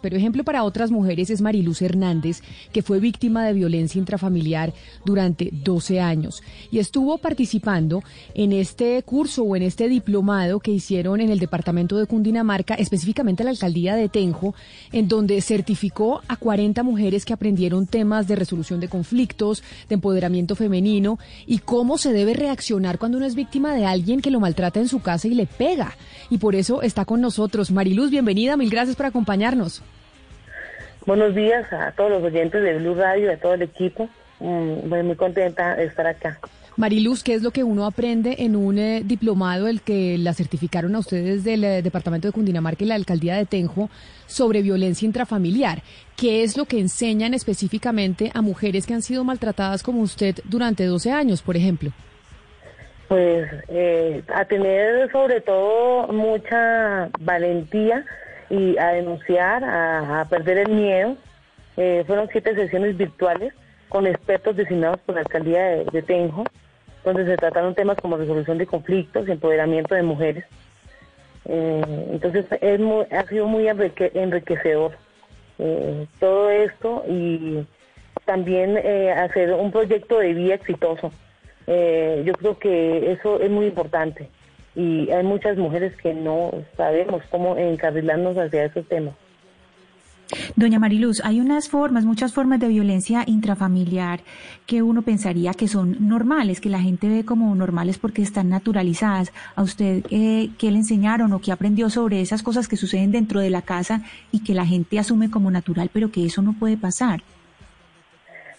Pero ejemplo para otras mujeres es Mariluz Hernández, que fue víctima de violencia intrafamiliar durante 12 años y estuvo participando en este curso o en este diplomado que hicieron en el departamento de Cundinamarca, específicamente la alcaldía de Tenjo, en donde certificó a 40 mujeres que aprendieron temas de resolución de conflictos, de empoderamiento femenino y cómo se debe reaccionar cuando uno es víctima de alguien que lo maltrata en su casa y le pega. Y por eso está con nosotros. Mariluz, bienvenida, mil gracias por acompañarnos. Buenos días a todos los oyentes de Blue Radio, a todo el equipo. Mm, muy contenta de estar acá. Mariluz, ¿qué es lo que uno aprende en un eh, diplomado, el que la certificaron a ustedes del eh, Departamento de Cundinamarca y la Alcaldía de Tenjo, sobre violencia intrafamiliar? ¿Qué es lo que enseñan específicamente a mujeres que han sido maltratadas como usted durante 12 años, por ejemplo? Pues eh, a tener sobre todo mucha valentía y a denunciar, a, perder el miedo. Eh, fueron siete sesiones virtuales con expertos designados por la alcaldía de, Tenjo, donde se trataron temas como resolución de conflictos, empoderamiento de mujeres. Eh, entonces es ha sido muy enriquecedor eh, todo esto y también hacer un proyecto de vida exitoso. yo creo que eso es muy importante y hay muchas mujeres que no sabemos cómo encarrilarnos hacia esos temas. Doña Mariluz, hay unas formas, muchas formas de violencia intrafamiliar que uno pensaría que son normales, que la gente ve como normales porque están naturalizadas. ¿A usted eh, qué le enseñaron o qué aprendió sobre esas cosas que suceden dentro de la casa y que la gente asume como natural, pero que eso no puede pasar?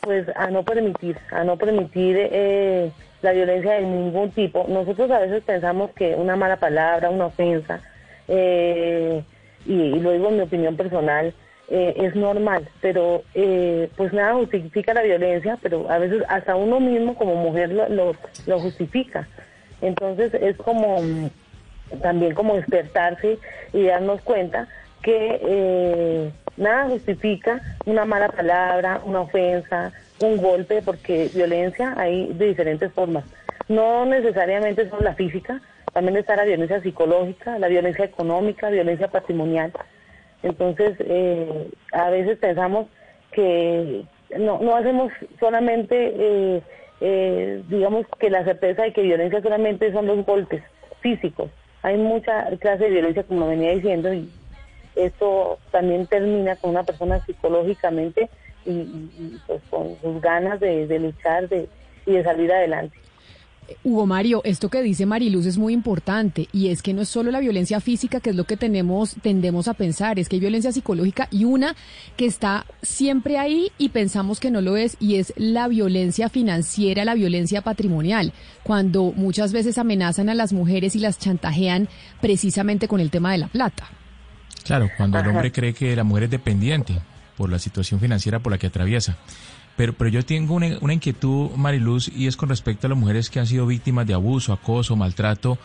Pues a no permitir, a no permitir eh, la violencia de ningún tipo. Nosotros a veces pensamos que una mala palabra, una ofensa, eh, y, lo digo en mi opinión personal, eh, es normal, pero eh, pues nada justifica la violencia, pero a veces hasta uno mismo como mujer lo, lo, justifica. Entonces es como también como despertarse y darnos cuenta que nada justifica una mala palabra, una ofensa, un golpe, porque violencia hay de diferentes formas. No necesariamente son la física, también está la violencia psicológica, la violencia económica, violencia patrimonial. Entonces, eh, a veces pensamos que no, no hacemos solamente, eh, eh, digamos, que la certeza de que violencia solamente son los golpes físicos. Hay mucha clase de violencia, como venía diciendo, y esto también termina con una persona psicológicamente y, pues con sus ganas de, luchar de, y de salir adelante. Hugo Mario, esto que dice Mariluz es muy importante y es que no es solo la violencia física que es lo que tenemos tendemos a pensar, es que hay violencia psicológica y una que está siempre ahí y pensamos que no lo es y es la violencia financiera, la violencia patrimonial, cuando muchas veces amenazan a las mujeres y las chantajean precisamente con el tema de la plata. Claro, cuando el hombre cree que la mujer es dependiente por la situación financiera por la que atraviesa. Pero, pero yo tengo una, una, inquietud, Mariluz, y es con respecto a las mujeres que han sido víctimas de abuso, acoso, maltrato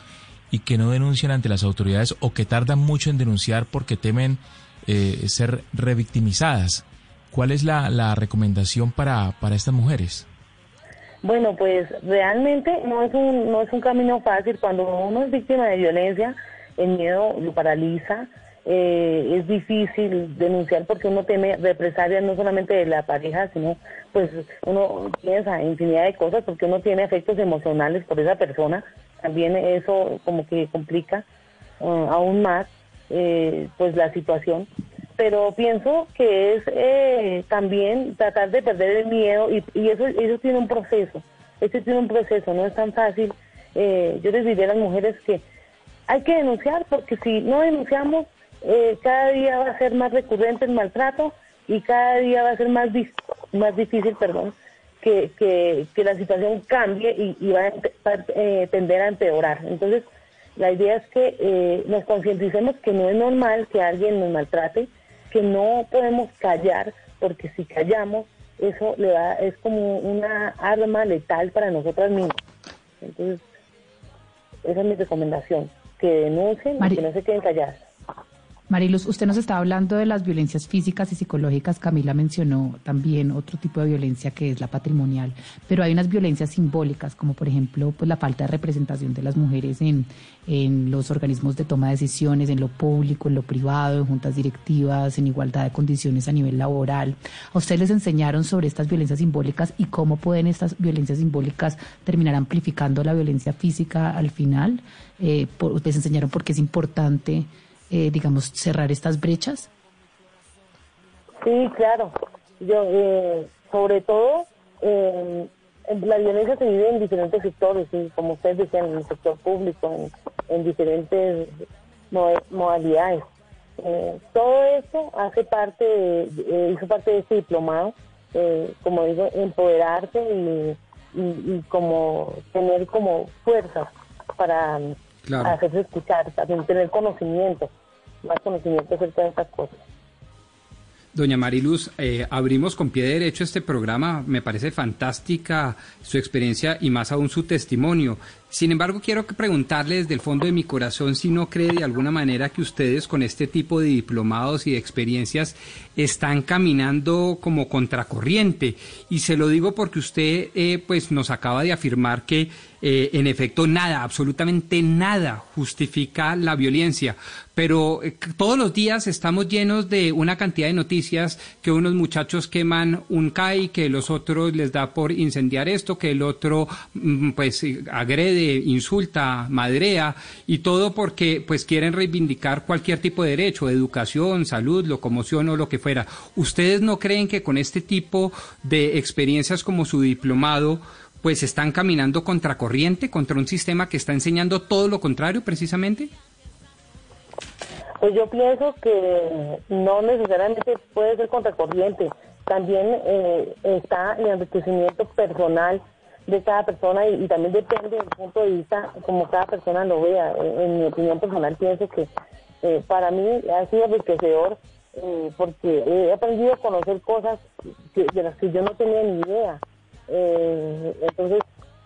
y que no denuncian ante las autoridades o que tardan mucho en denunciar porque temen eh, ser revictimizadas. ¿Cuál es la, la recomendación para, para estas mujeres? Bueno, pues realmente no es un no es un camino fácil cuando uno es víctima de violencia, el miedo lo paraliza, eh, es difícil denunciar porque uno teme represalias no solamente de la pareja, sino pues uno piensa infinidad de cosas porque uno tiene efectos emocionales por esa persona. También eso como que complica uh, aún más eh, pues la situación. Pero pienso que es eh, también tratar de perder el miedo y, y, eso, eso tiene un proceso. Eso tiene un proceso, no es tan fácil. yo les diría a las mujeres que hay que denunciar porque si no denunciamos eh, cada día va a ser más recurrente el maltrato y cada día va a ser más, más difícil, perdón, que, que, la situación cambie y, va a eh, tender a empeorar. Entonces, la idea es que eh, nos concienticemos que no es normal que alguien nos maltrate, que no podemos callar, porque si callamos, eso le da, es como una arma letal para nosotras mismas. Entonces, esa es mi recomendación, que denuncien y que no se queden calladas. Mariluz, usted nos estaba hablando de las violencias físicas y psicológicas. Camila mencionó también otro tipo de violencia que es la patrimonial, pero hay unas violencias simbólicas, como por ejemplo pues, la falta de representación de las mujeres en, en los organismos de toma de decisiones, en lo público, en lo privado, en juntas directivas, en igualdad de condiciones a nivel laboral. ¿A ustedes les enseñaron sobre estas violencias simbólicas y cómo pueden estas violencias simbólicas terminar amplificando la violencia física al final? Eh, ¿Les enseñaron por qué es importante? Eh, digamos, cerrar estas brechas? Sí, claro. Yo, eh, sobre todo, eh, la violencia se vive en diferentes sectores, ¿sí? como ustedes decían, en el sector público, en, diferentes modalidades. Eh, todo esto hace parte, de, hizo parte de este diplomado, como digo, empoderarse y, y, como tener como fuerza para hacerse escuchar, también tener conocimiento más conocimiento acerca de estas cosas. Doña Mariluz, eh, abrimos con pie derecho este programa. Me parece fantástica su experiencia y más aún su testimonio. Sin embargo, quiero preguntarle desde el fondo de mi corazón si no cree de alguna manera que ustedes con este tipo de diplomados y de experiencias están caminando como contracorriente. Y se lo digo porque usted eh, pues nos acaba de afirmar que eh, en efecto nada, absolutamente nada justifica la violencia. Pero eh, todos los días estamos llenos de una cantidad de noticias que unos muchachos queman un CAI, que los otros les da por incendiar esto, que el otro mm, pues agrede, insulta, madrea y todo porque pues quieren reivindicar cualquier tipo de derecho, educación, salud, locomoción o lo que fuera. ¿Ustedes no creen que con este tipo de experiencias como su diplomado pues están caminando contracorriente contra un sistema que está enseñando todo lo contrario precisamente? Pues yo pienso que no necesariamente puede ser contracorriente. También eh, está el enriquecimiento personal de cada persona y, también depende del punto de vista como cada persona lo vea. En, mi opinión personal pienso que eh, para mí ha sido enriquecedor eh, porque he aprendido a conocer cosas de las que yo no tenía ni idea. Eh, entonces,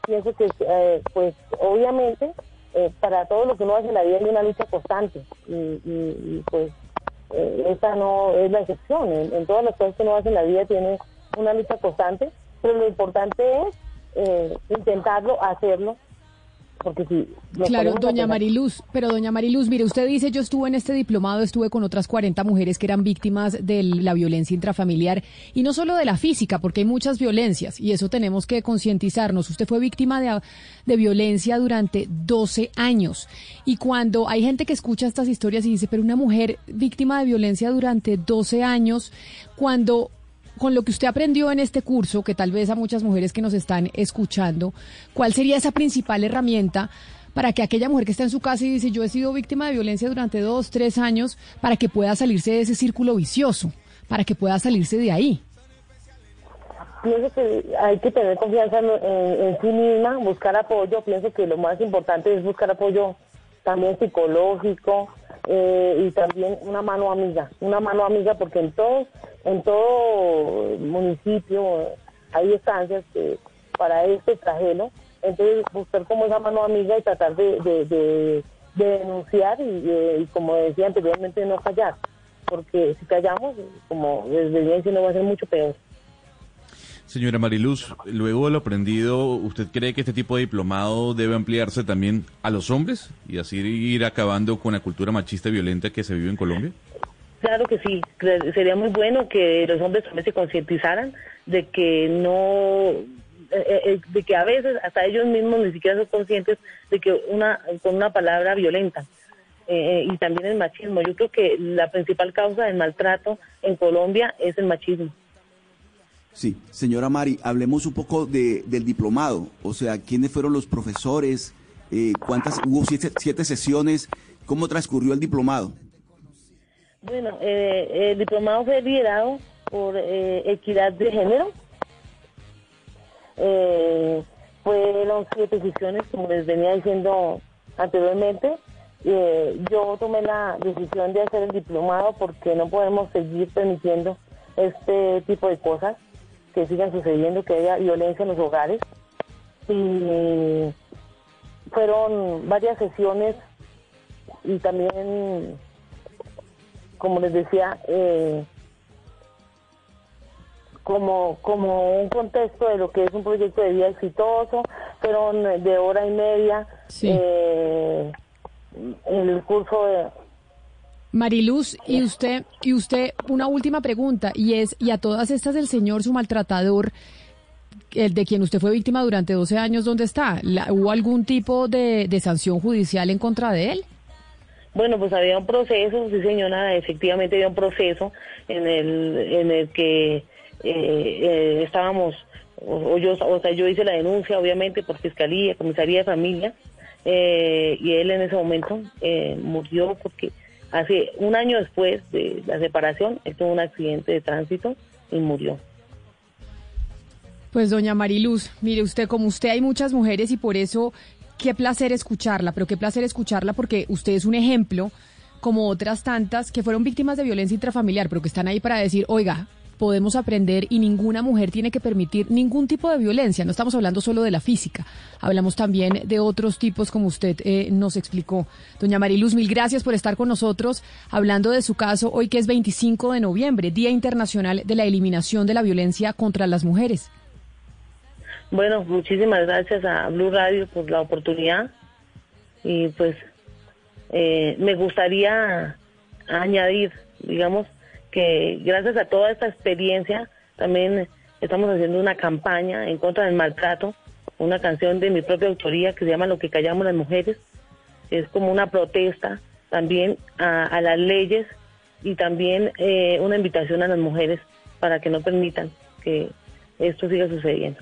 pienso que, eh, pues, obviamente, eh, para todo lo que uno hace la vida hay una lucha constante y, pues, esta no es la excepción. En, todas las cosas que uno hace la vida tiene una lucha constante, pero lo importante es intentarlo, hacerlo porque si claro, doña Mariluz, pero doña Mariluz, mire, usted dice, yo estuve en este diplomado, estuve con otras 40 mujeres que eran víctimas de la violencia intrafamiliar y no solo de la física, porque hay muchas violencias y eso tenemos que concientizarnos. Usted fue víctima de, de violencia durante 12 años y cuando hay gente que escucha estas historias y dice, pero una mujer víctima de violencia durante 12 años, cuando con lo que usted aprendió en este curso, que tal vez a muchas mujeres que nos están escuchando, ¿cuál sería esa principal herramienta para que aquella mujer que está en su casa y dice yo he sido víctima de violencia durante dos, tres años, para que pueda salirse de ese círculo vicioso, para que pueda salirse de ahí? Pienso que hay que tener confianza en, sí misma, buscar apoyo. Pienso que lo más importante es buscar apoyo también psicológico, eh, y también una mano amiga, una mano amiga porque en todo, en todo municipio hay estancias que para este trajeno, entonces buscar como esa mano amiga y tratar de, de, denunciar y, como decía anteriormente no callar, porque si callamos, como desde bien si no va a ser mucho peor. Señora Mariluz, luego de lo aprendido, ¿usted cree que este tipo de diplomado debe ampliarse también a los hombres y así ir acabando con la cultura machista y violenta que se vive en Colombia? Claro que sí, sería muy bueno que los hombres también se concientizaran de que no, eh, eh, eh, de que a veces hasta ellos mismos ni siquiera son conscientes de que una con una palabra violenta. y también el machismo. Yo creo que la principal causa del maltrato en Colombia es el machismo. Sí, señora Mari, hablemos un poco de, del diplomado, o sea, quiénes fueron los profesores, eh, cuántas, hubo siete, sesiones, cómo transcurrió el diplomado. Bueno, eh, el diplomado fue liderado por eh, Equidad de Género. fueron siete sesiones, como les venía diciendo anteriormente, eh, yo tomé la decisión de hacer el diplomado porque no podemos seguir permitiendo este tipo de cosas que sigan sucediendo, que haya violencia en los hogares. Y fueron varias sesiones y también, como les decía, eh, como, como un contexto de lo que es un proyecto de vida exitoso, fueron de hora y media eh, el curso de... Mariluz, y usted, y usted, una última pregunta, y es, y a todas estas el señor, su maltratador, el de quien usted fue víctima durante 12 años, ¿dónde está? ¿Hubo algún tipo de, de sanción judicial en contra de él? Bueno, pues había un proceso, sí señora, efectivamente había un proceso en el, en el que eh, eh, estábamos, o, yo, o sea, yo hice la denuncia, obviamente, por Fiscalía, Comisaría de Familia, eh, y él en ese momento murió porque hace un año después de la separación, él tuvo un accidente de tránsito y murió. Pues doña Mariluz, mire usted, como usted hay muchas mujeres y por eso qué placer escucharla, pero qué placer escucharla porque usted es un ejemplo, como otras tantas, que fueron víctimas de violencia intrafamiliar, pero que están ahí para decir, oiga, podemos aprender y ninguna mujer tiene que permitir ningún tipo de violencia. No estamos hablando solo de la física, hablamos también de otros tipos como usted eh, nos explicó. Doña Mariluz, mil gracias por estar con nosotros hablando de su caso hoy que es 25 de noviembre, Día Internacional de la Eliminación de la Violencia contra las Mujeres. Bueno, muchísimas gracias a Blue Radio por la oportunidad y pues eh, me gustaría añadir, digamos, que gracias a toda esta experiencia también estamos haciendo una campaña en contra del maltrato, una canción de mi propia autoría que se llama Lo que callamos las mujeres, es como una protesta también a, las leyes y también eh, una invitación a las mujeres para que no permitan que esto siga sucediendo.